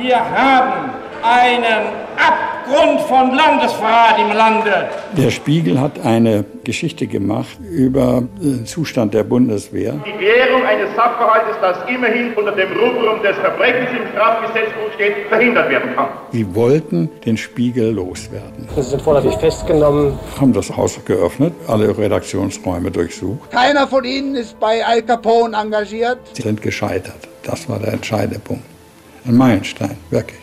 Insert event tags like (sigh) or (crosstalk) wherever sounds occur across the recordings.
Wir haben einen Abgrund von Landesverrat im Lande. Der Spiegel hat eine Geschichte gemacht über den Zustand der Bundeswehr. Die Klärung eines Sachverhaltes, das immerhin unter dem Rubrum des Verbrechens im Strafgesetzbuch steht, verhindert werden kann. Sie wollten den Spiegel loswerden. Sie sind vorläufig festgenommen. Haben das Haus geöffnet, alle Redaktionsräume durchsucht. Keiner von Ihnen ist bei Al Capone engagiert. Sie sind gescheitert. Das war der entscheidende Punkt. Ein Meilenstein, wirklich.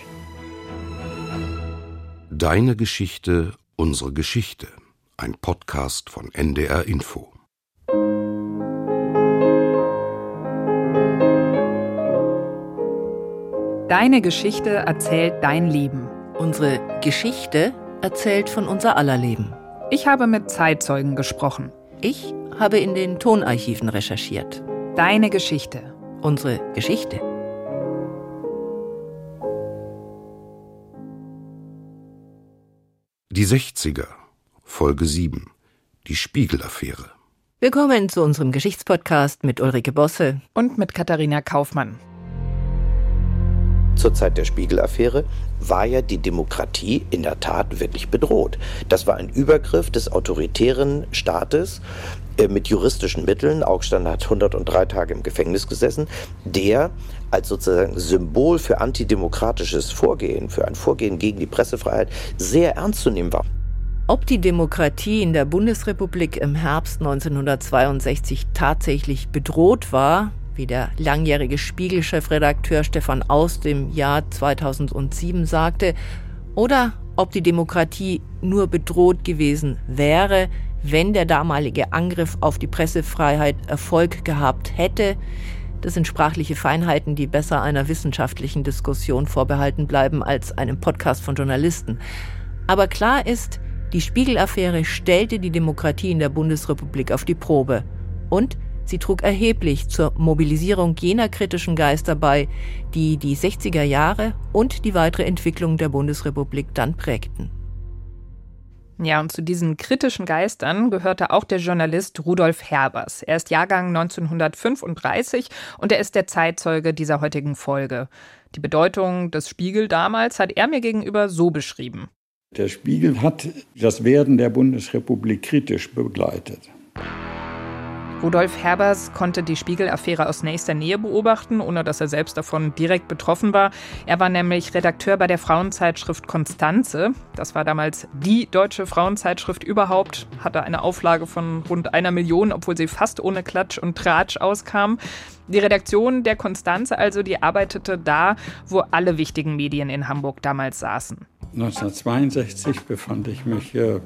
Deine Geschichte, unsere Geschichte. Ein Podcast von NDR Info. Deine Geschichte erzählt dein Leben. Unsere Geschichte erzählt von unser aller Leben. Ich habe mit Zeitzeugen gesprochen. Ich habe in den Tonarchiven recherchiert. Deine Geschichte. Unsere Geschichte. Die 60er, Folge 7. Die Spiegelaffäre. Willkommen zu unserem Geschichtspodcast mit Ulrike Bosse und mit Katharina Kaufmann. Zur Zeit der Spiegelaffäre war ja die Demokratie in der Tat wirklich bedroht. Das war ein Übergriff des autoritären Staates äh, mit juristischen Mitteln. Augstein hat 103 Tage im Gefängnis gesessen, der als sozusagen Symbol für antidemokratisches Vorgehen, für ein Vorgehen gegen die Pressefreiheit sehr ernst zu nehmen war. Ob die Demokratie in der Bundesrepublik im Herbst 1962 tatsächlich bedroht war, wie der langjährige Spiegel-Chefredakteur Stefan Aus dem Jahr 2007 sagte, oder ob die Demokratie nur bedroht gewesen wäre, wenn der damalige Angriff auf die Pressefreiheit Erfolg gehabt hätte. Das sind sprachliche Feinheiten, die besser einer wissenschaftlichen Diskussion vorbehalten bleiben als einem Podcast von Journalisten. Aber klar ist, die Spiegel-Affäre stellte die Demokratie in der Bundesrepublik auf die Probe. Und Sie trug erheblich zur Mobilisierung jener kritischen Geister bei, die die 60er Jahre und die weitere Entwicklung der Bundesrepublik dann prägten. Ja, und zu diesen kritischen Geistern gehörte auch der Journalist Rudolf Herbers. Er ist Jahrgang 1935 und er ist der Zeitzeuge dieser heutigen Folge. Die Bedeutung des Spiegel damals hat er mir gegenüber so beschrieben. Der Spiegel hat das Werden der Bundesrepublik kritisch begleitet. Rudolf Herbers konnte die Spiegel-Affäre aus nächster Nähe beobachten, ohne dass er selbst davon direkt betroffen war. Er war nämlich Redakteur bei der Frauenzeitschrift Konstanze. Das war damals die deutsche Frauenzeitschrift überhaupt, hatte eine Auflage von rund einer Million, obwohl sie fast ohne Klatsch und Tratsch auskam. Die Redaktion der Konstanze also, die arbeitete da, wo alle wichtigen Medien in Hamburg damals saßen. 1962 befand ich mich äh,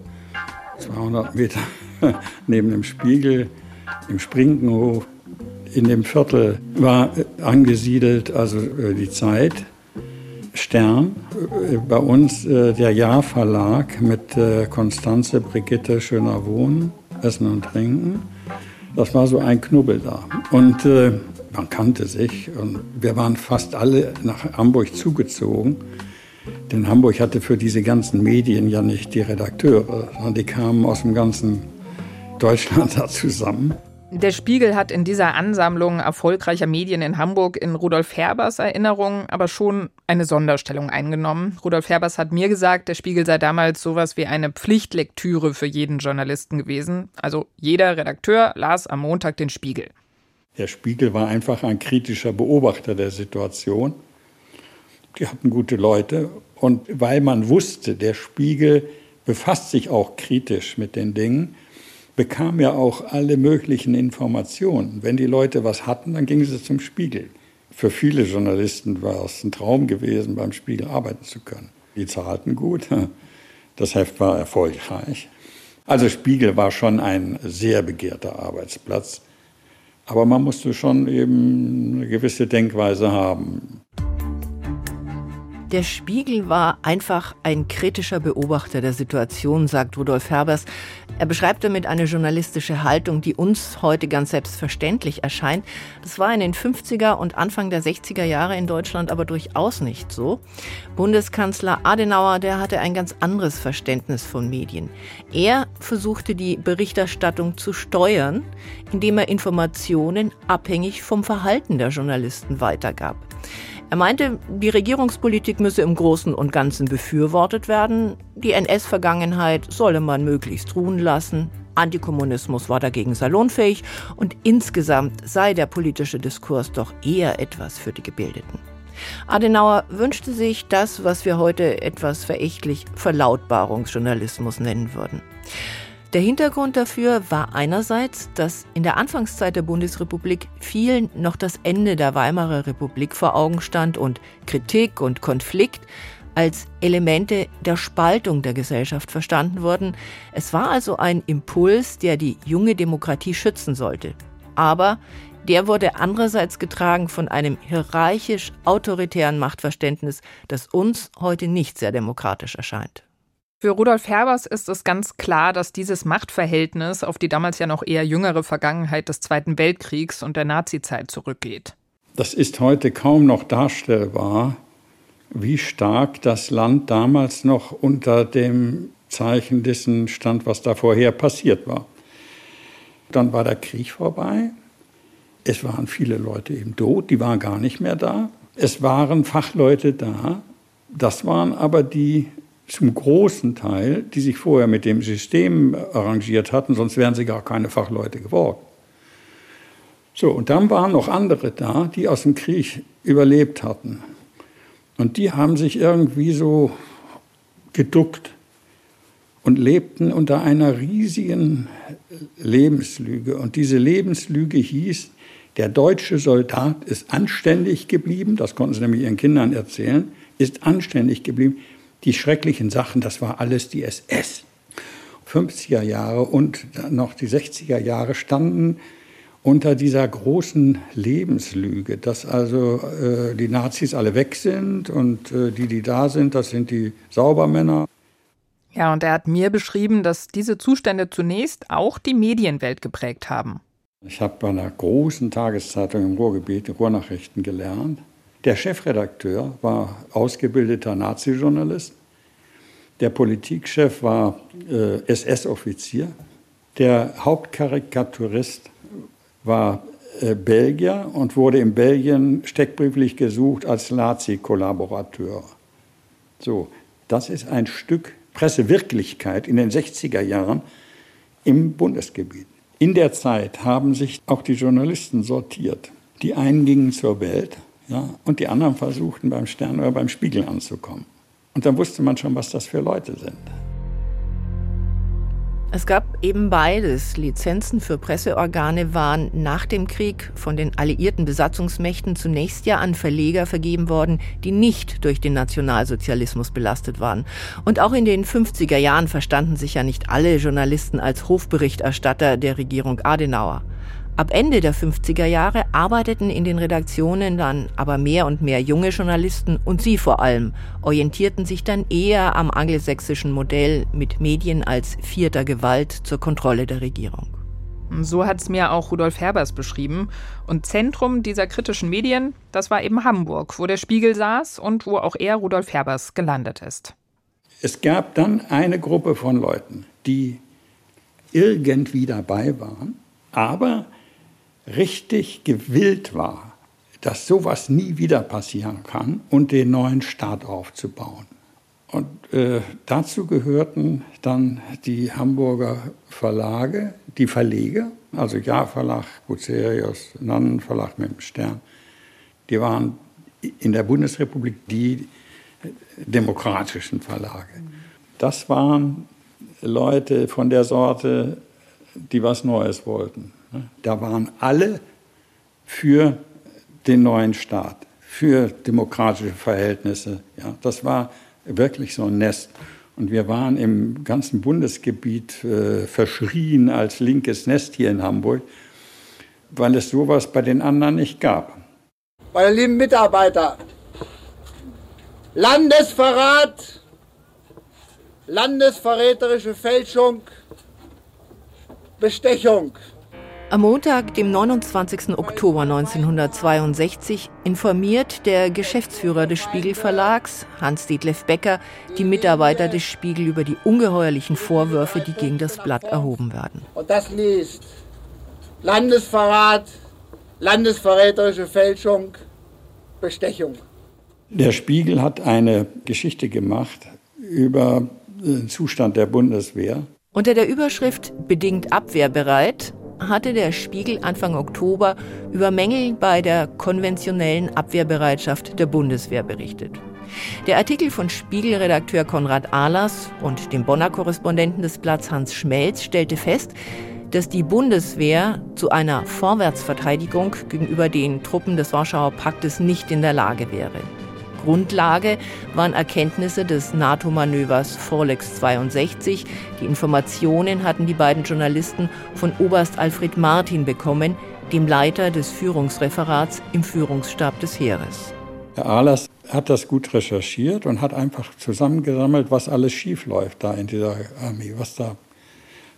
200 Meter (laughs) neben dem Spiegel im Sprinkenhof. In dem Viertel war angesiedelt also äh, die Zeit, Stern, äh, bei uns äh, der Jahrverlag mit Konstanze Brigitte Schöner Wohnen, Essen und Trinken. Das war so ein Knubbel da. Und äh, man kannte sich und wir waren fast alle nach Hamburg zugezogen. Denn Hamburg hatte für diese ganzen Medien ja nicht die Redakteure, sondern die kamen aus dem ganzen Deutschland da zusammen. Der Spiegel hat in dieser Ansammlung erfolgreicher Medien in Hamburg in Rudolf Herbers Erinnerung aber schon eine Sonderstellung eingenommen. Rudolf Herbers hat mir gesagt, der Spiegel sei damals sowas wie eine Pflichtlektüre für jeden Journalisten gewesen. Also jeder Redakteur las am Montag den Spiegel. Der Spiegel war einfach ein kritischer Beobachter der Situation. Die hatten gute Leute. Und weil man wusste, der Spiegel befasst sich auch kritisch mit den Dingen, bekam ja auch alle möglichen Informationen. Wenn die Leute was hatten, dann gingen sie zum Spiegel. Für viele Journalisten war es ein Traum gewesen, beim Spiegel arbeiten zu können. Die zahlten gut, (laughs) das Heft war erfolgreich. Also Spiegel war schon ein sehr begehrter Arbeitsplatz. Aber man musste schon eben eine gewisse Denkweise haben. Der Spiegel war einfach ein kritischer Beobachter der Situation, sagt Rudolf Herbers. Er beschreibt damit eine journalistische Haltung, die uns heute ganz selbstverständlich erscheint. Das war in den 50er und Anfang der 60er Jahre in Deutschland aber durchaus nicht so. Bundeskanzler Adenauer, der hatte ein ganz anderes Verständnis von Medien. Er versuchte die Berichterstattung zu steuern, indem er Informationen abhängig vom Verhalten der Journalisten weitergab. Er meinte, die Regierungspolitik müsse im Großen und Ganzen befürwortet werden, die NS-Vergangenheit solle man möglichst ruhen lassen, Antikommunismus war dagegen salonfähig und insgesamt sei der politische Diskurs doch eher etwas für die Gebildeten. Adenauer wünschte sich das, was wir heute etwas verächtlich Verlautbarungsjournalismus nennen würden. Der Hintergrund dafür war einerseits, dass in der Anfangszeit der Bundesrepublik vielen noch das Ende der Weimarer Republik vor Augen stand und Kritik und Konflikt als Elemente der Spaltung der Gesellschaft verstanden wurden. Es war also ein Impuls, der die junge Demokratie schützen sollte. Aber der wurde andererseits getragen von einem hierarchisch-autoritären Machtverständnis, das uns heute nicht sehr demokratisch erscheint. Für Rudolf Herbers ist es ganz klar, dass dieses Machtverhältnis auf die damals ja noch eher jüngere Vergangenheit des Zweiten Weltkriegs und der Nazizeit zurückgeht. Das ist heute kaum noch darstellbar, wie stark das Land damals noch unter dem Zeichen dessen stand, was da vorher passiert war. Dann war der Krieg vorbei. Es waren viele Leute eben tot, die waren gar nicht mehr da. Es waren Fachleute da. Das waren aber die zum großen Teil, die sich vorher mit dem System arrangiert hatten, sonst wären sie gar keine Fachleute geworden. So, und dann waren noch andere da, die aus dem Krieg überlebt hatten. Und die haben sich irgendwie so geduckt und lebten unter einer riesigen Lebenslüge. Und diese Lebenslüge hieß, der deutsche Soldat ist anständig geblieben, das konnten sie nämlich ihren Kindern erzählen, ist anständig geblieben, die schrecklichen Sachen, das war alles die SS. 50er Jahre und noch die 60er Jahre standen unter dieser großen Lebenslüge, dass also äh, die Nazis alle weg sind und äh, die, die da sind, das sind die Saubermänner. Ja, und er hat mir beschrieben, dass diese Zustände zunächst auch die Medienwelt geprägt haben. Ich habe bei einer großen Tageszeitung im Ruhrgebiet Ruhrnachrichten gelernt. Der Chefredakteur war ausgebildeter Nazi-Journalist. Der Politikchef war äh, SS-Offizier. Der Hauptkarikaturist war äh, Belgier und wurde in Belgien steckbrieflich gesucht als Nazi-Kollaborateur. So, das ist ein Stück Pressewirklichkeit in den 60er Jahren im Bundesgebiet. In der Zeit haben sich auch die Journalisten sortiert. Die einen gingen zur Welt ja, und die anderen versuchten beim Stern oder beim Spiegel anzukommen. Und dann wusste man schon, was das für Leute sind. Es gab eben beides. Lizenzen für Presseorgane waren nach dem Krieg von den alliierten Besatzungsmächten zunächst ja an Verleger vergeben worden, die nicht durch den Nationalsozialismus belastet waren. Und auch in den 50er Jahren verstanden sich ja nicht alle Journalisten als Hofberichterstatter der Regierung Adenauer. Ab Ende der 50er Jahre arbeiteten in den Redaktionen dann aber mehr und mehr junge Journalisten und sie vor allem orientierten sich dann eher am angelsächsischen Modell mit Medien als vierter Gewalt zur Kontrolle der Regierung. So hat es mir auch Rudolf Herbers beschrieben. Und Zentrum dieser kritischen Medien, das war eben Hamburg, wo der Spiegel saß und wo auch er, Rudolf Herbers, gelandet ist. Es gab dann eine Gruppe von Leuten, die irgendwie dabei waren, aber richtig gewillt war, dass sowas nie wieder passieren kann und den neuen Staat aufzubauen. Und äh, dazu gehörten dann die Hamburger Verlage, die Verleger, also Ja-Verlag, Bucerius, Nannenverlag mit dem Stern. Die waren in der Bundesrepublik die demokratischen Verlage. Das waren Leute von der Sorte, die was Neues wollten. Da waren alle für den neuen Staat, für demokratische Verhältnisse. Ja, das war wirklich so ein Nest. Und wir waren im ganzen Bundesgebiet äh, verschrien als linkes Nest hier in Hamburg, weil es sowas bei den anderen nicht gab. Meine lieben Mitarbeiter, Landesverrat, landesverräterische Fälschung, Bestechung. Am Montag, dem 29. Oktober 1962, informiert der Geschäftsführer des Spiegel Verlags, Hans-Detlef Becker, die Mitarbeiter des Spiegel über die ungeheuerlichen Vorwürfe, die gegen das Blatt erhoben werden. Und das liest Landesverrat, landesverräterische Fälschung, Bestechung. Der Spiegel hat eine Geschichte gemacht über den Zustand der Bundeswehr. Unter der Überschrift Bedingt abwehrbereit hatte der Spiegel Anfang Oktober über Mängel bei der konventionellen Abwehrbereitschaft der Bundeswehr berichtet. Der Artikel von Spiegelredakteur Konrad Ahlers und dem Bonner Korrespondenten des Blatts Hans Schmelz stellte fest, dass die Bundeswehr zu einer Vorwärtsverteidigung gegenüber den Truppen des Warschauer Paktes nicht in der Lage wäre. Grundlage waren Erkenntnisse des NATO-Manövers Forlex 62. Die Informationen hatten die beiden Journalisten von Oberst Alfred Martin bekommen, dem Leiter des Führungsreferats im Führungsstab des Heeres. Herr Ahlers hat das gut recherchiert und hat einfach zusammengesammelt, was alles schiefläuft da in dieser Armee, was da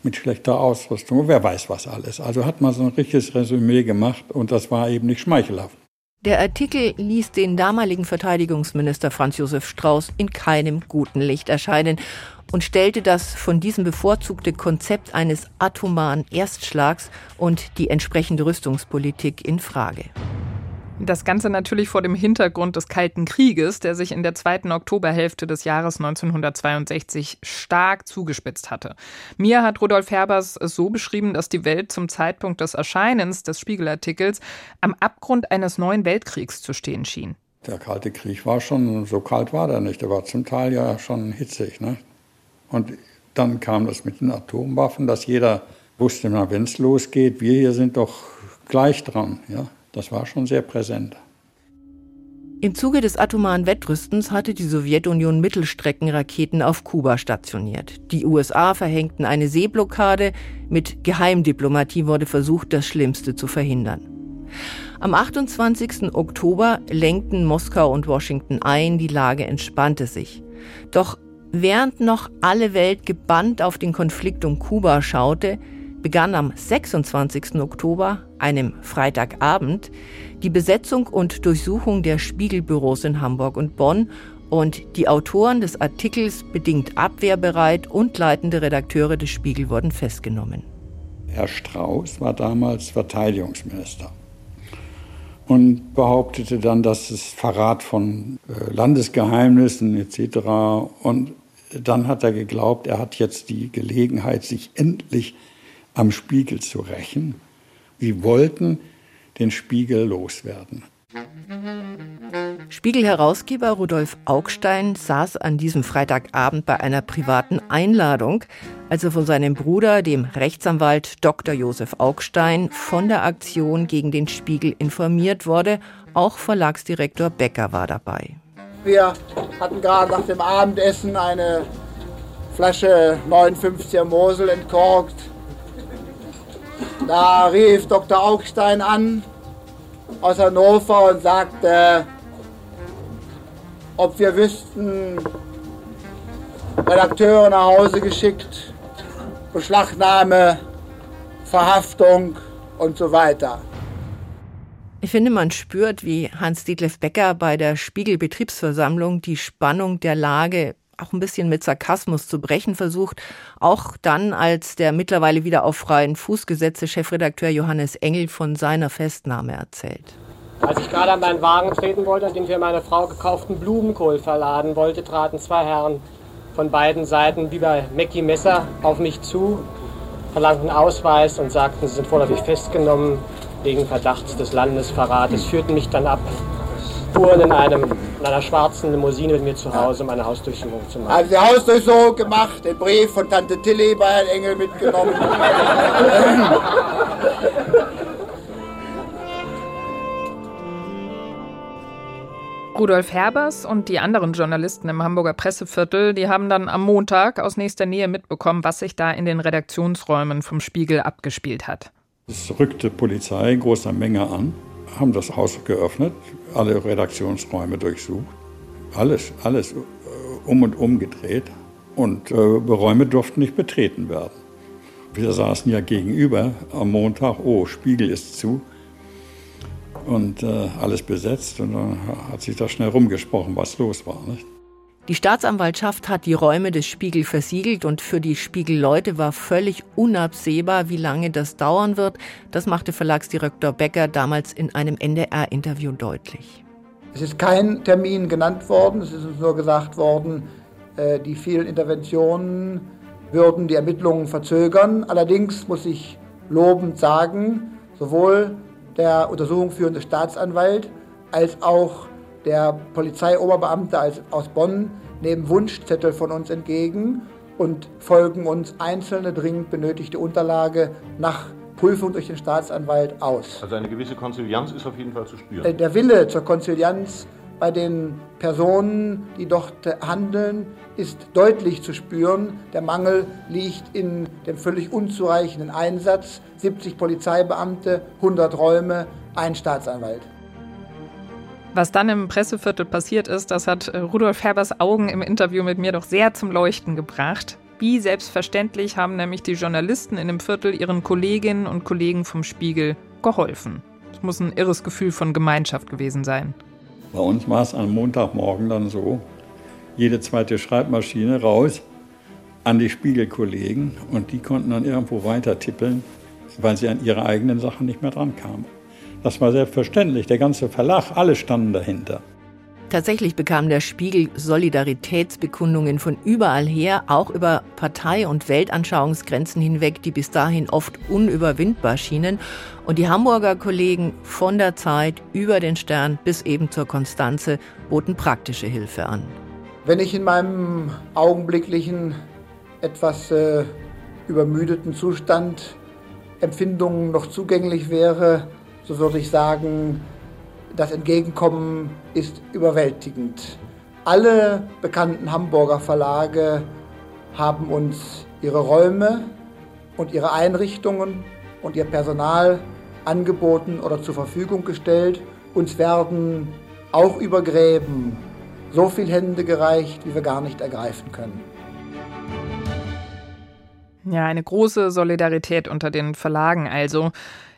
mit schlechter Ausrüstung, wer weiß was alles. Also hat man so ein richtiges Resümee gemacht und das war eben nicht schmeichelhaft. Der Artikel ließ den damaligen Verteidigungsminister Franz Josef Strauß in keinem guten Licht erscheinen und stellte das von diesem bevorzugte Konzept eines atomaren Erstschlags und die entsprechende Rüstungspolitik in Frage. Das Ganze natürlich vor dem Hintergrund des Kalten Krieges, der sich in der zweiten Oktoberhälfte des Jahres 1962 stark zugespitzt hatte. Mir hat Rudolf Herbers es so beschrieben, dass die Welt zum Zeitpunkt des Erscheinens des Spiegelartikels am Abgrund eines neuen Weltkriegs zu stehen schien. Der Kalte Krieg war schon, so kalt war der nicht, der war zum Teil ja schon hitzig. Ne? Und dann kam das mit den Atomwaffen, dass jeder wusste, wenn es losgeht, wir hier sind doch gleich dran. Ja? Das war schon sehr präsent. Im Zuge des atomaren Wettrüstens hatte die Sowjetunion Mittelstreckenraketen auf Kuba stationiert. Die USA verhängten eine Seeblockade. Mit Geheimdiplomatie wurde versucht, das Schlimmste zu verhindern. Am 28. Oktober lenkten Moskau und Washington ein, die Lage entspannte sich. Doch während noch alle Welt gebannt auf den Konflikt um Kuba schaute, begann am 26. Oktober, einem Freitagabend, die Besetzung und Durchsuchung der Spiegelbüros in Hamburg und Bonn und die Autoren des Artikels bedingt abwehrbereit und leitende Redakteure des Spiegel wurden festgenommen. Herr Strauß war damals Verteidigungsminister und behauptete dann, dass es Verrat von äh, Landesgeheimnissen etc. Und dann hat er geglaubt, er hat jetzt die Gelegenheit, sich endlich am Spiegel zu rächen. Sie wollten den Spiegel loswerden. Spiegel-Herausgeber Rudolf Augstein saß an diesem Freitagabend bei einer privaten Einladung, als er von seinem Bruder, dem Rechtsanwalt Dr. Josef Augstein, von der Aktion gegen den Spiegel informiert wurde. Auch Verlagsdirektor Becker war dabei. Wir hatten gerade nach dem Abendessen eine Flasche 59er Mosel entkorkt da rief Dr. Augstein an aus Hannover und sagte, ob wir wüssten, Redakteure nach Hause geschickt, Beschlagnahme, Verhaftung und so weiter. Ich finde, man spürt, wie Hans-Dietlef Becker bei der Spiegel-Betriebsversammlung die Spannung der Lage auch ein bisschen mit Sarkasmus zu brechen versucht. Auch dann, als der mittlerweile wieder auf freien Fuß gesetzte Chefredakteur Johannes Engel von seiner Festnahme erzählt. Als ich gerade an meinen Wagen treten wollte und den für meine Frau gekauften Blumenkohl verladen wollte, traten zwei Herren von beiden Seiten wie bei Mackie Messer auf mich zu, verlangten Ausweis und sagten, sie sind vorläufig festgenommen wegen Verdachts des Landesverrates, führten mich dann ab fuhren in, einem, in einer schwarzen Limousine mit mir zu Hause, um eine Hausdurchsuchung zu machen. Also die Hausdurchsuchung gemacht, den Brief von Tante Tilly bei Herrn Engel mitgenommen. (laughs) Rudolf Herbers und die anderen Journalisten im Hamburger Presseviertel, die haben dann am Montag aus nächster Nähe mitbekommen, was sich da in den Redaktionsräumen vom Spiegel abgespielt hat. Es rückte Polizei in großer Menge an haben das Haus geöffnet, alle Redaktionsräume durchsucht, alles, alles äh, um und um gedreht und äh, Räume durften nicht betreten werden. Wir saßen ja gegenüber am Montag, oh, Spiegel ist zu und äh, alles besetzt und dann hat sich da schnell rumgesprochen, was los war. Nicht? Die Staatsanwaltschaft hat die Räume des Spiegel versiegelt und für die Spiegelleute war völlig unabsehbar, wie lange das dauern wird. Das machte Verlagsdirektor Becker damals in einem NDR-Interview deutlich. Es ist kein Termin genannt worden, es ist uns nur gesagt worden, äh, die vielen Interventionen würden die Ermittlungen verzögern. Allerdings muss ich lobend sagen, sowohl der untersuchungsführende Staatsanwalt als auch der Polizeioberbeamte aus Bonn nehmen Wunschzettel von uns entgegen und folgen uns einzelne dringend benötigte Unterlage nach Prüfung durch den Staatsanwalt aus. Also eine gewisse Konzilianz ist auf jeden Fall zu spüren. Äh, der Wille zur Konzilianz bei den Personen, die dort handeln, ist deutlich zu spüren. Der Mangel liegt in dem völlig unzureichenden Einsatz. 70 Polizeibeamte, 100 Räume, ein Staatsanwalt. Was dann im Presseviertel passiert ist, das hat äh, Rudolf Herbers Augen im Interview mit mir doch sehr zum Leuchten gebracht. Wie selbstverständlich haben nämlich die Journalisten in dem Viertel ihren Kolleginnen und Kollegen vom Spiegel geholfen. Es muss ein irres Gefühl von Gemeinschaft gewesen sein. Bei uns war es am Montagmorgen dann so, jede zweite Schreibmaschine raus an die Spiegelkollegen und die konnten dann irgendwo weiter tippeln, weil sie an ihre eigenen Sachen nicht mehr dran kamen. Das war selbstverständlich, der ganze Verlag, alle standen dahinter. Tatsächlich bekam der Spiegel Solidaritätsbekundungen von überall her, auch über Partei- und Weltanschauungsgrenzen hinweg, die bis dahin oft unüberwindbar schienen. Und die Hamburger Kollegen von der Zeit über den Stern bis eben zur Konstanze boten praktische Hilfe an. Wenn ich in meinem augenblicklichen, etwas äh, übermüdeten Zustand Empfindungen noch zugänglich wäre, so würde ich sagen, das Entgegenkommen ist überwältigend. Alle bekannten Hamburger Verlage haben uns ihre Räume und ihre Einrichtungen und ihr Personal angeboten oder zur Verfügung gestellt. Uns werden auch über Gräben so viel Hände gereicht, wie wir gar nicht ergreifen können. Ja, eine große Solidarität unter den Verlagen also.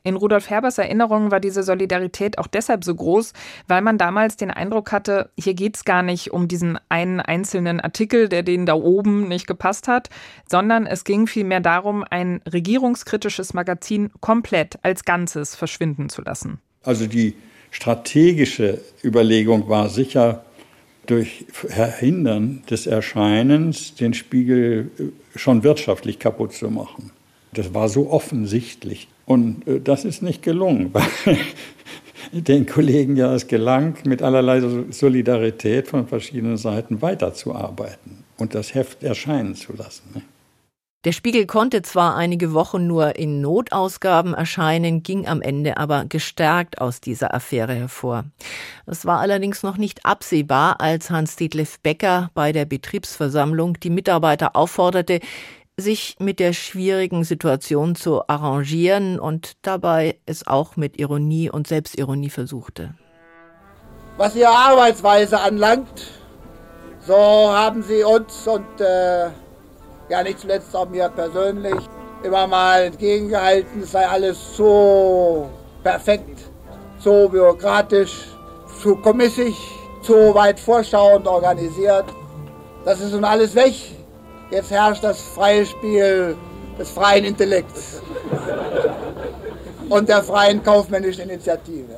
In Rudolf Herbers Erinnerungen war diese Solidarität auch deshalb so groß, weil man damals den Eindruck hatte, hier geht es gar nicht um diesen einen einzelnen Artikel, der denen da oben nicht gepasst hat, sondern es ging vielmehr darum, ein regierungskritisches Magazin komplett als Ganzes verschwinden zu lassen. Also die strategische Überlegung war sicher, durch Verhindern des Erscheinens den Spiegel schon wirtschaftlich kaputt zu machen. Das war so offensichtlich. Und äh, das ist nicht gelungen, (laughs) weil den Kollegen ja es gelang, mit allerlei Solidarität von verschiedenen Seiten weiterzuarbeiten und das Heft erscheinen zu lassen. Ne? Der Spiegel konnte zwar einige Wochen nur in Notausgaben erscheinen, ging am Ende aber gestärkt aus dieser Affäre hervor. Es war allerdings noch nicht absehbar, als Hans-Dietlef Becker bei der Betriebsversammlung die Mitarbeiter aufforderte, sich mit der schwierigen Situation zu arrangieren und dabei es auch mit Ironie und Selbstironie versuchte. Was Ihre Arbeitsweise anlangt, so haben Sie uns und äh, ja nicht zuletzt auch mir persönlich immer mal entgegengehalten, es sei alles so perfekt, so bürokratisch, zu kommissig, zu weit vorschauend organisiert. Das ist nun alles weg. Jetzt herrscht das freie Spiel des freien Intellekts und der freien kaufmännischen Initiative.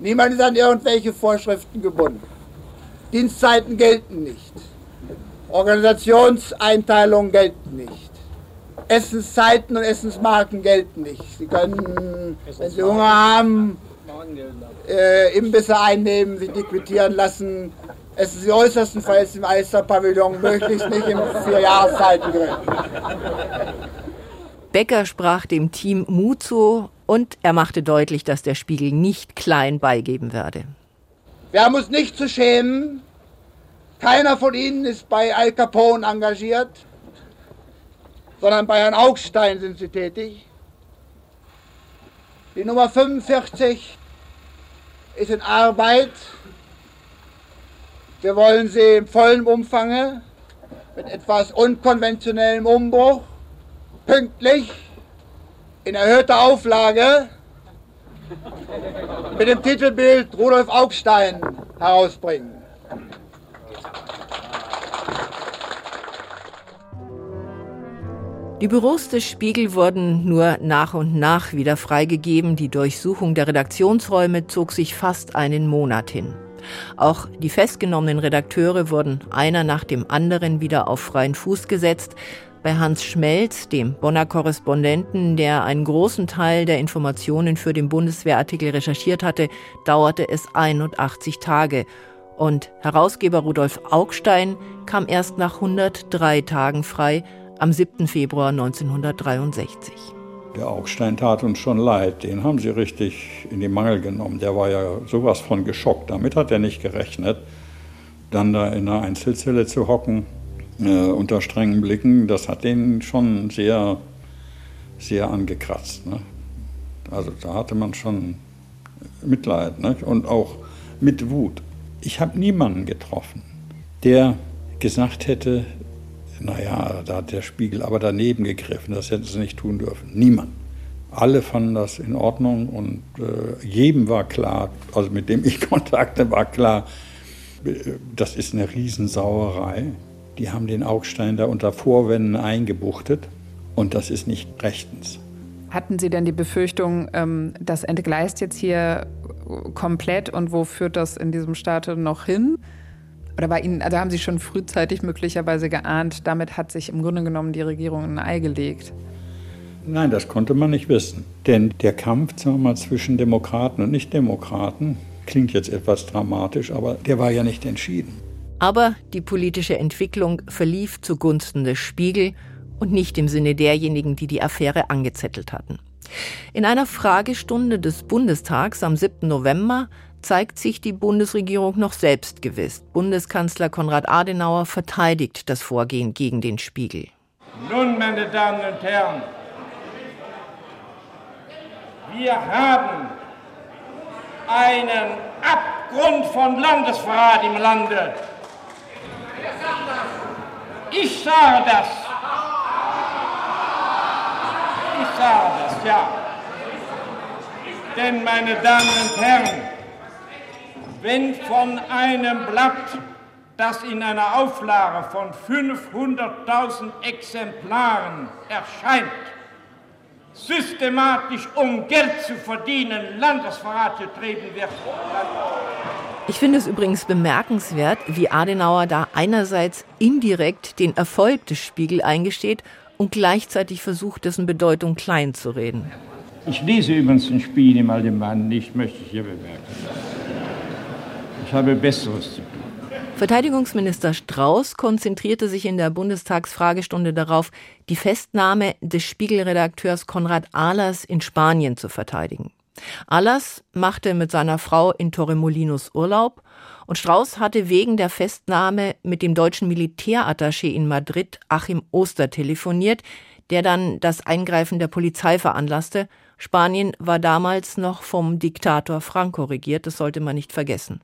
Niemand ist an irgendwelche Vorschriften gebunden. Dienstzeiten gelten nicht. Organisationseinteilungen gelten nicht. Essenszeiten und Essensmarken gelten nicht. Sie können, wenn Sie Hunger haben, äh, Imbisse einnehmen, sich liquidieren lassen, es ist die äußersten Fälle im Eisterpavillon, möglichst nicht in vier Jahreszeiten drin. Becker sprach dem Team Mut zu und er machte deutlich, dass der Spiegel nicht klein beigeben werde. Wir haben uns nicht zu schämen. Keiner von Ihnen ist bei Al Capone engagiert, sondern bei Herrn Augstein sind Sie tätig. Die Nummer 45 ist in Arbeit. Wir wollen sie im vollen Umfange mit etwas unkonventionellem Umbruch, pünktlich, in erhöhter Auflage, mit dem Titelbild Rudolf Augstein herausbringen. Die Büros des Spiegel wurden nur nach und nach wieder freigegeben. Die Durchsuchung der Redaktionsräume zog sich fast einen Monat hin. Auch die festgenommenen Redakteure wurden einer nach dem anderen wieder auf freien Fuß gesetzt. Bei Hans Schmelz, dem Bonner Korrespondenten, der einen großen Teil der Informationen für den Bundeswehrartikel recherchiert hatte, dauerte es 81 Tage. Und Herausgeber Rudolf Augstein kam erst nach 103 Tagen frei, am 7. Februar 1963. Der Augstein tat uns schon leid, den haben sie richtig in die Mangel genommen. Der war ja sowas von geschockt, damit hat er nicht gerechnet. Dann da in einer Einzelzelle zu hocken, äh, unter strengen Blicken, das hat den schon sehr, sehr angekratzt. Ne? Also da hatte man schon Mitleid ne? und auch mit Wut. Ich habe niemanden getroffen, der gesagt hätte, naja, da hat der Spiegel aber daneben gegriffen, das hätten sie nicht tun dürfen. Niemand. Alle fanden das in Ordnung und äh, jedem war klar, also mit dem ich (laughs) Kontakte war klar, äh, das ist eine Riesensauerei. Die haben den Augstein da unter Vorwänden eingebuchtet und das ist nicht rechtens. Hatten Sie denn die Befürchtung, ähm, das entgleist jetzt hier komplett und wo führt das in diesem Staate noch hin? Oder war Ihnen, also haben Sie schon frühzeitig möglicherweise geahnt, damit hat sich im Grunde genommen die Regierung ein Ei gelegt? Nein, das konnte man nicht wissen. Denn der Kampf sagen wir mal, zwischen Demokraten und Nichtdemokraten klingt jetzt etwas dramatisch, aber der war ja nicht entschieden. Aber die politische Entwicklung verlief zugunsten des Spiegel und nicht im Sinne derjenigen, die die Affäre angezettelt hatten. In einer Fragestunde des Bundestags am 7. November zeigt sich die Bundesregierung noch selbstgewiss. Bundeskanzler Konrad Adenauer verteidigt das Vorgehen gegen den Spiegel. Nun, meine Damen und Herren, wir haben einen Abgrund von Landesverrat im Lande. Ich sage das. Ich sage das, ja. Denn, meine Damen und Herren, wenn von einem Blatt, das in einer Auflage von 500.000 Exemplaren erscheint, systematisch um Geld zu verdienen, Landesverrat getrieben wird. Ich finde es übrigens bemerkenswert, wie Adenauer da einerseits indirekt den Erfolg des Spiegel eingesteht und gleichzeitig versucht, dessen Bedeutung klein zu reden. Ich lese übrigens den Spiegel im Allgemeinen nicht, möchte ich hier bemerken. Ich habe Besseres zu tun. Verteidigungsminister Strauß konzentrierte sich in der Bundestagsfragestunde darauf, die Festnahme des Spiegelredakteurs Konrad Ahlers in Spanien zu verteidigen. Ahlers machte mit seiner Frau in Torremolinos Urlaub und Strauß hatte wegen der Festnahme mit dem deutschen Militärattaché in Madrid Achim Oster telefoniert, der dann das Eingreifen der Polizei veranlasste. Spanien war damals noch vom Diktator Franco regiert, das sollte man nicht vergessen.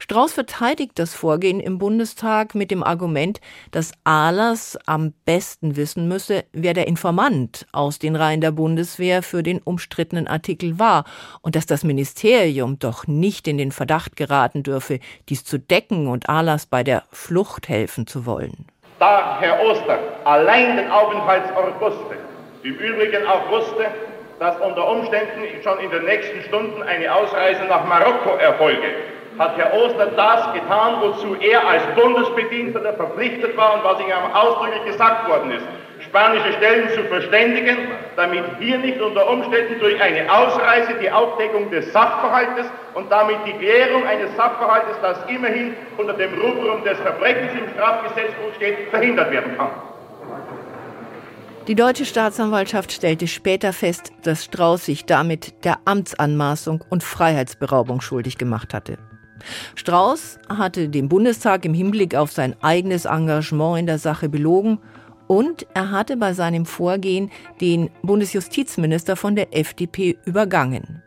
Strauß verteidigt das Vorgehen im Bundestag mit dem Argument, dass Ahlers am besten wissen müsse, wer der Informant aus den Reihen der Bundeswehr für den umstrittenen Artikel war und dass das Ministerium doch nicht in den Verdacht geraten dürfe, dies zu decken und Ahlers bei der Flucht helfen zu wollen. Da Herr Oster allein den Aufenthaltsort wusste, im Übrigen auch wusste, dass unter Umständen schon in den nächsten Stunden eine Ausreise nach Marokko erfolge, hat Herr Oster das getan, wozu er als Bundesbediensteter verpflichtet war und was ihm ausdrücklich gesagt worden ist, spanische Stellen zu verständigen, damit hier nicht unter Umständen durch eine Ausreise die Aufdeckung des Sachverhaltes und damit die Klärung eines Sachverhaltes, das immerhin unter dem Rubrum des Verbrechens im Strafgesetzbuch steht, verhindert werden kann. Die deutsche Staatsanwaltschaft stellte später fest, dass Strauß sich damit der Amtsanmaßung und Freiheitsberaubung schuldig gemacht hatte. Strauß hatte den Bundestag im Hinblick auf sein eigenes Engagement in der Sache belogen und er hatte bei seinem Vorgehen den Bundesjustizminister von der FDP übergangen.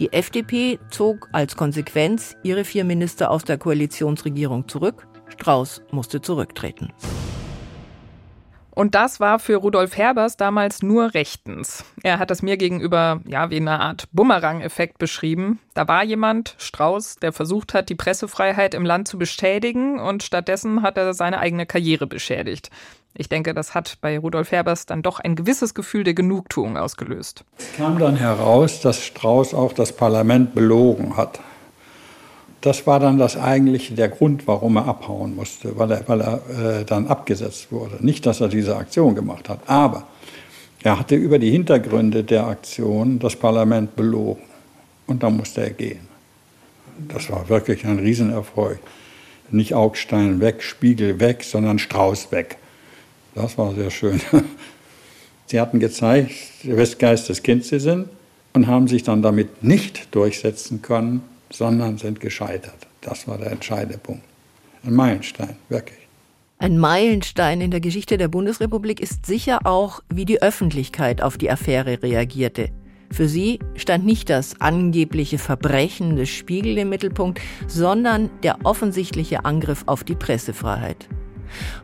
Die FDP zog als Konsequenz ihre vier Minister aus der Koalitionsregierung zurück. Strauß musste zurücktreten. Und das war für Rudolf Herbers damals nur rechtens. Er hat es mir gegenüber, ja, wie eine Art Bumerang-Effekt beschrieben. Da war jemand, Strauß, der versucht hat, die Pressefreiheit im Land zu bestätigen und stattdessen hat er seine eigene Karriere beschädigt. Ich denke, das hat bei Rudolf Herbers dann doch ein gewisses Gefühl der Genugtuung ausgelöst. Es kam dann heraus, dass Strauß auch das Parlament belogen hat. Das war dann das eigentliche, der Grund, warum er abhauen musste, weil er, weil er äh, dann abgesetzt wurde. Nicht, dass er diese Aktion gemacht hat, aber er hatte über die Hintergründe der Aktion das Parlament belogen. Und dann musste er gehen. Das war wirklich ein Riesenerfolg. Nicht Augstein weg, Spiegel weg, sondern Strauß weg. Das war sehr schön. (laughs) Sie hatten gezeigt, wes Kind sie sind und haben sich dann damit nicht durchsetzen können, sondern sind gescheitert. Das war der entscheidende Punkt. Ein Meilenstein, wirklich. Ein Meilenstein in der Geschichte der Bundesrepublik ist sicher auch, wie die Öffentlichkeit auf die Affäre reagierte. Für sie stand nicht das angebliche Verbrechen des Spiegel im Mittelpunkt, sondern der offensichtliche Angriff auf die Pressefreiheit.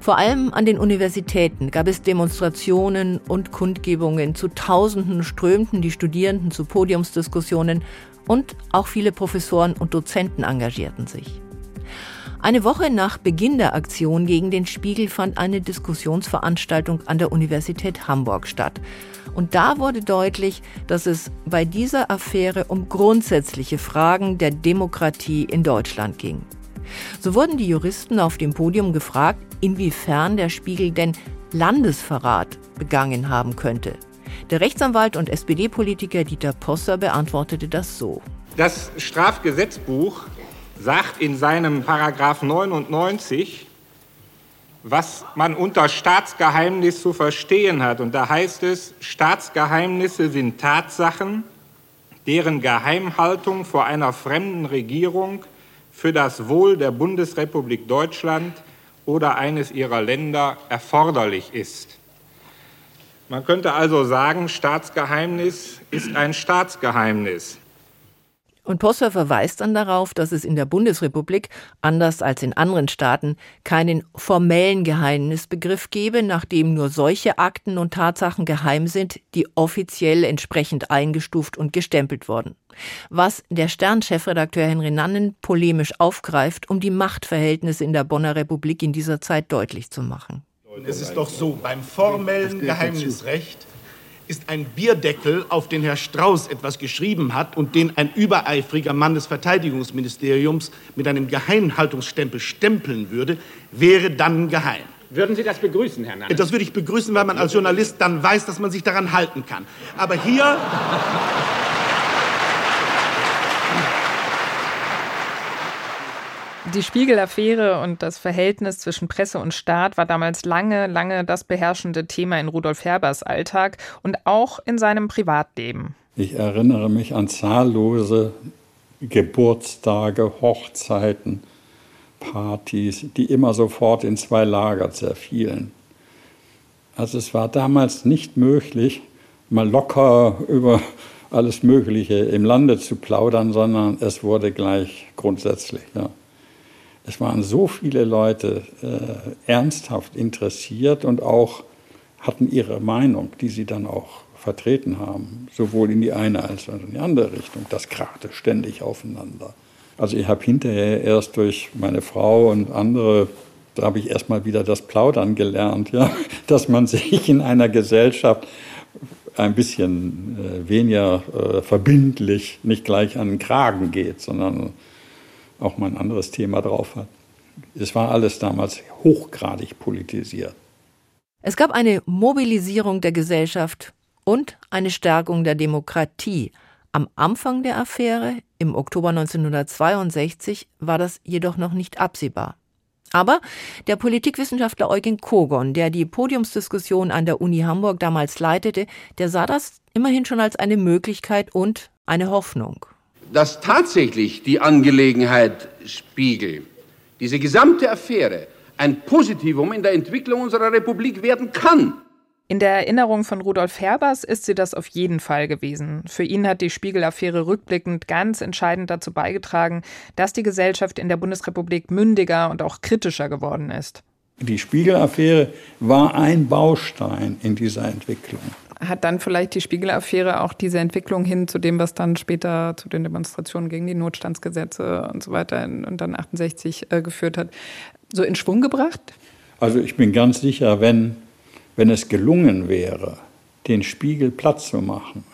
Vor allem an den Universitäten gab es Demonstrationen und Kundgebungen. Zu Tausenden strömten die Studierenden zu Podiumsdiskussionen und auch viele Professoren und Dozenten engagierten sich. Eine Woche nach Beginn der Aktion gegen den Spiegel fand eine Diskussionsveranstaltung an der Universität Hamburg statt. Und da wurde deutlich, dass es bei dieser Affäre um grundsätzliche Fragen der Demokratie in Deutschland ging. So wurden die Juristen auf dem Podium gefragt, inwiefern der Spiegel denn Landesverrat begangen haben könnte. Der Rechtsanwalt und SPD-Politiker Dieter Posser beantwortete das so. Das Strafgesetzbuch sagt in seinem Paragraph 99, was man unter Staatsgeheimnis zu verstehen hat. Und da heißt es, Staatsgeheimnisse sind Tatsachen, deren Geheimhaltung vor einer fremden Regierung für das Wohl der Bundesrepublik Deutschland oder eines ihrer Länder erforderlich ist. Man könnte also sagen, Staatsgeheimnis ist ein Staatsgeheimnis. Und Posser verweist dann darauf, dass es in der Bundesrepublik, anders als in anderen Staaten, keinen formellen Geheimnisbegriff gebe, nachdem nur solche Akten und Tatsachen geheim sind, die offiziell entsprechend eingestuft und gestempelt wurden. Was der Stern-Chefredakteur Henry Nannen polemisch aufgreift, um die Machtverhältnisse in der Bonner Republik in dieser Zeit deutlich zu machen. Es ist doch so, beim formellen Geheimnisrecht ist ein Bierdeckel, auf den Herr Strauß etwas geschrieben hat und den ein übereifriger Mann des Verteidigungsministeriums mit einem Geheimhaltungsstempel stempeln würde, wäre dann geheim. Würden Sie das begrüßen, Herr Nann? Das würde ich begrüßen, weil man als Journalist dann weiß, dass man sich daran halten kann. Aber hier Die Spiegel-Affäre und das Verhältnis zwischen Presse und Staat war damals lange, lange das beherrschende Thema in Rudolf Herbers Alltag und auch in seinem Privatleben. Ich erinnere mich an zahllose Geburtstage, Hochzeiten, Partys, die immer sofort in zwei Lager zerfielen. Also es war damals nicht möglich, mal locker über alles Mögliche im Lande zu plaudern, sondern es wurde gleich grundsätzlich. Ja. Es waren so viele Leute äh, ernsthaft interessiert und auch hatten ihre Meinung, die sie dann auch vertreten haben, sowohl in die eine als auch in die andere Richtung. Das krachete ständig aufeinander. Also ich habe hinterher erst durch meine Frau und andere, da habe ich erstmal wieder das Plaudern gelernt, ja, (laughs) dass man sich in einer Gesellschaft ein bisschen äh, weniger äh, verbindlich nicht gleich an den Kragen geht, sondern auch mal ein anderes Thema drauf hat. Es war alles damals hochgradig politisiert. Es gab eine Mobilisierung der Gesellschaft und eine Stärkung der Demokratie. Am Anfang der Affäre, im Oktober 1962, war das jedoch noch nicht absehbar. Aber der Politikwissenschaftler Eugen Kogon, der die Podiumsdiskussion an der Uni Hamburg damals leitete, der sah das immerhin schon als eine Möglichkeit und eine Hoffnung dass tatsächlich die Angelegenheit Spiegel, diese gesamte Affäre, ein Positivum in der Entwicklung unserer Republik werden kann. In der Erinnerung von Rudolf Herbers ist sie das auf jeden Fall gewesen. Für ihn hat die Spiegel-Affäre rückblickend ganz entscheidend dazu beigetragen, dass die Gesellschaft in der Bundesrepublik mündiger und auch kritischer geworden ist. Die Spiegel-Affäre war ein Baustein in dieser Entwicklung hat dann vielleicht die Spiegel-Affäre auch diese Entwicklung hin zu dem, was dann später zu den Demonstrationen gegen die Notstandsgesetze und so weiter und dann 68 äh, geführt hat, so in Schwung gebracht? Also ich bin ganz sicher, wenn, wenn es gelungen wäre, den Spiegel platt zu machen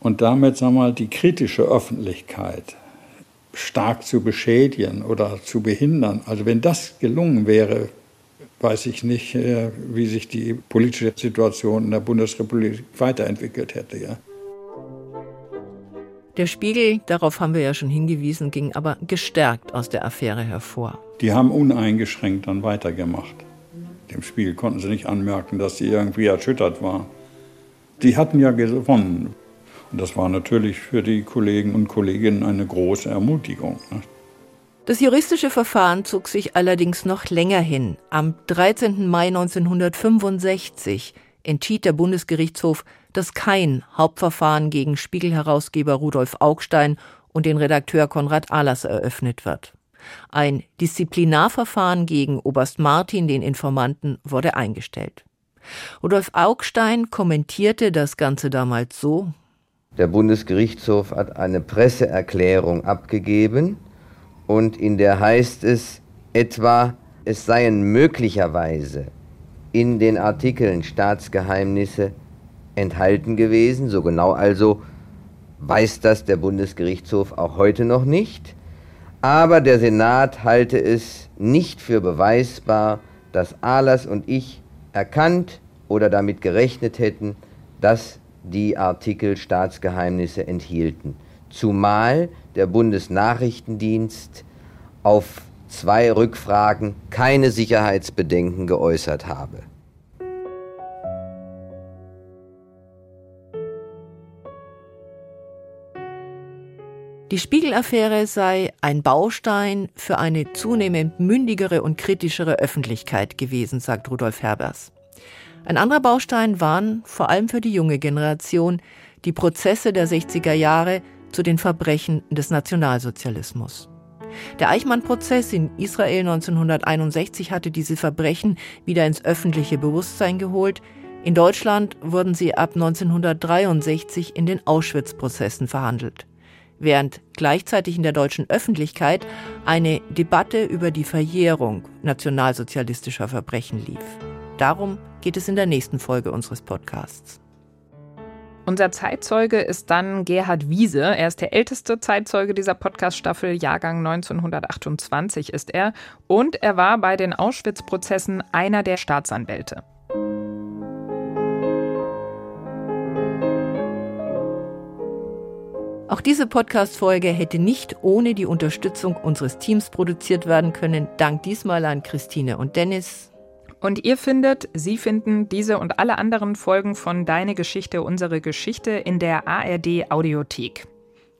und damit, sagen wir mal, die kritische Öffentlichkeit stark zu beschädigen oder zu behindern. Also wenn das gelungen wäre, weiß ich nicht, äh, wie sich die politische Situation in der Bundesrepublik weiterentwickelt hätte. Ja. Der Spiegel, darauf haben wir ja schon hingewiesen, ging aber gestärkt aus der Affäre hervor. Die haben uneingeschränkt dann weitergemacht. Dem Spiegel konnten sie nicht anmerken, dass sie irgendwie erschüttert war. Die hatten ja gewonnen. Und das war natürlich für die Kollegen und Kolleginnen eine große Ermutigung. Ne? Das juristische Verfahren zog sich allerdings noch länger hin. Am 13. Mai 1965 entschied der Bundesgerichtshof, dass kein Hauptverfahren gegen Spiegelherausgeber Rudolf Augstein und den Redakteur Konrad Ahlers eröffnet wird. Ein Disziplinarverfahren gegen Oberst Martin, den Informanten, wurde eingestellt. Rudolf Augstein kommentierte das Ganze damals so Der Bundesgerichtshof hat eine Presseerklärung abgegeben und in der heißt es etwa, es seien möglicherweise in den Artikeln Staatsgeheimnisse enthalten gewesen. So genau also weiß das der Bundesgerichtshof auch heute noch nicht. Aber der Senat halte es nicht für beweisbar, dass Ahlers und ich erkannt oder damit gerechnet hätten, dass die Artikel Staatsgeheimnisse enthielten. Zumal der Bundesnachrichtendienst auf zwei Rückfragen keine Sicherheitsbedenken geäußert habe. Die Spiegel-Affäre sei ein Baustein für eine zunehmend mündigere und kritischere Öffentlichkeit gewesen, sagt Rudolf Herbers. Ein anderer Baustein waren, vor allem für die junge Generation, die Prozesse der 60er Jahre zu den Verbrechen des Nationalsozialismus. Der Eichmann-Prozess in Israel 1961 hatte diese Verbrechen wieder ins öffentliche Bewusstsein geholt. In Deutschland wurden sie ab 1963 in den Auschwitz-Prozessen verhandelt während gleichzeitig in der deutschen Öffentlichkeit eine Debatte über die Verjährung nationalsozialistischer Verbrechen lief. Darum geht es in der nächsten Folge unseres Podcasts. Unser Zeitzeuge ist dann Gerhard Wiese. Er ist der älteste Zeitzeuge dieser Podcast-Staffel. Jahrgang 1928 ist er. Und er war bei den Auschwitz-Prozessen einer der Staatsanwälte. Auch diese Podcast-Folge hätte nicht ohne die Unterstützung unseres Teams produziert werden können. Dank diesmal an Christine und Dennis. Und ihr findet, Sie finden diese und alle anderen Folgen von Deine Geschichte, unsere Geschichte in der ARD Audiothek.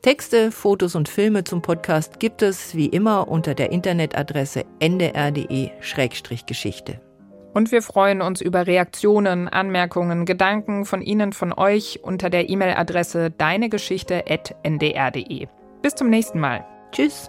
Texte, Fotos und Filme zum Podcast gibt es wie immer unter der Internetadresse ndr.de-geschichte. Und wir freuen uns über Reaktionen, Anmerkungen, Gedanken von Ihnen, von euch unter der E-Mail-Adresse deinegeschichte.ndr.de. Bis zum nächsten Mal. Tschüss.